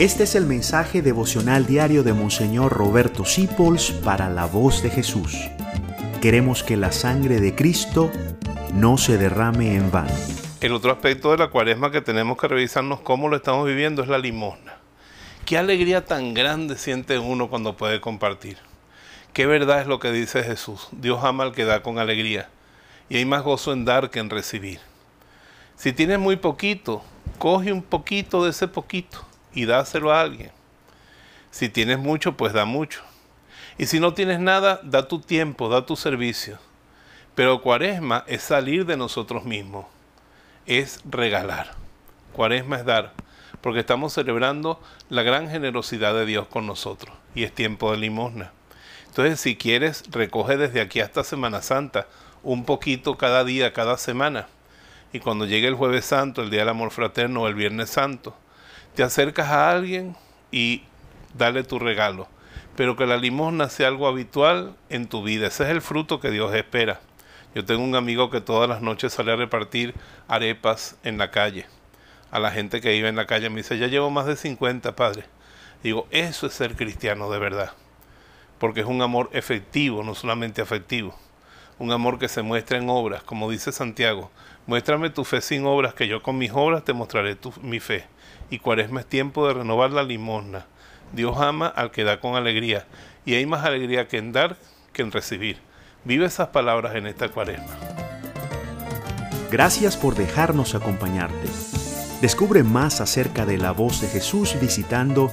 Este es el mensaje devocional diario de Monseñor Roberto Sipols para la voz de Jesús. Queremos que la sangre de Cristo no se derrame en vano. El otro aspecto de la cuaresma que tenemos que revisarnos cómo lo estamos viviendo es la limosna. Qué alegría tan grande siente uno cuando puede compartir. Qué verdad es lo que dice Jesús. Dios ama al que da con alegría. Y hay más gozo en dar que en recibir. Si tienes muy poquito, coge un poquito de ese poquito y dáselo a alguien. Si tienes mucho, pues da mucho. Y si no tienes nada, da tu tiempo, da tu servicio. Pero cuaresma es salir de nosotros mismos, es regalar. Cuaresma es dar, porque estamos celebrando la gran generosidad de Dios con nosotros y es tiempo de limosna. Entonces, si quieres, recoge desde aquí hasta Semana Santa un poquito cada día, cada semana. Y cuando llegue el jueves santo, el día del amor fraterno o el viernes santo, te acercas a alguien y dale tu regalo. Pero que la limosna sea algo habitual en tu vida. Ese es el fruto que Dios espera. Yo tengo un amigo que todas las noches sale a repartir arepas en la calle. A la gente que vive en la calle me dice, ya llevo más de 50, padre. Digo, eso es ser cristiano de verdad. Porque es un amor efectivo, no solamente afectivo. Un amor que se muestra en obras, como dice Santiago. Muéstrame tu fe sin obras, que yo con mis obras te mostraré mi fe y cuaresma es tiempo de renovar la limosna. Dios ama al que da con alegría y hay más alegría que en dar que en recibir. Vive esas palabras en esta cuaresma. Gracias por dejarnos acompañarte. Descubre más acerca de la voz de Jesús visitando